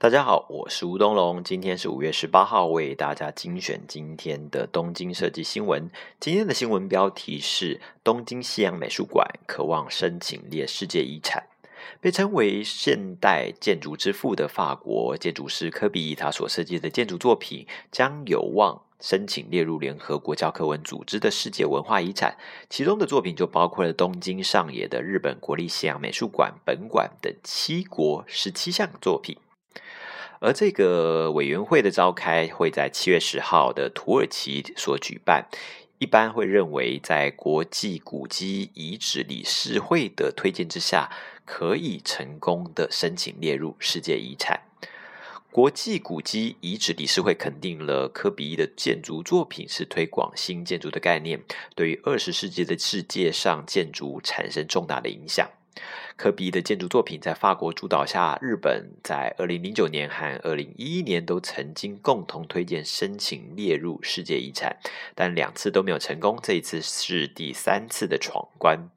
大家好，我是吴东龙，今天是五月十八号，为大家精选今天的东京设计新闻。今天的新闻标题是：东京西洋美术馆渴望申请列世界遗产。被称为现代建筑之父的法国建筑师科比，他所设计的建筑作品将有望申请列入联合国教科文组织的世界文化遗产。其中的作品就包括了东京上野的日本国立西洋美术馆本馆等七国十七项作品。而这个委员会的召开会在七月十号的土耳其所举办，一般会认为在国际古迹遗址理事会的推荐之下，可以成功的申请列入世界遗产。国际古迹遗址理事会肯定了科比的建筑作品是推广新建筑的概念，对于二十世纪的世界上建筑产生重大的影响。科比的建筑作品在法国主导下，日本在二零零九年和二零一一年都曾经共同推荐申请列入世界遗产，但两次都没有成功。这一次是第三次的闯关。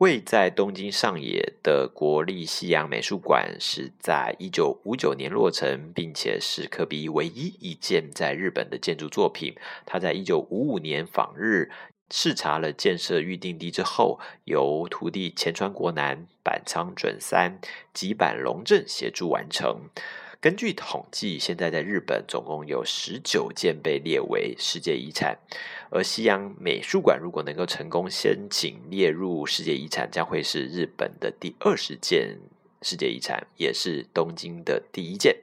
位在东京上野的国立西洋美术馆是在一九五九年落成，并且是科比唯一一件在日本的建筑作品。他在一九五五年访日。视察了建设预定地之后，由徒弟前川国男、板仓准三、吉坂隆正协助完成。根据统计，现在在日本总共有十九件被列为世界遗产。而西洋美术馆如果能够成功申请列入世界遗产，将会是日本的第二十件世界遗产，也是东京的第一件。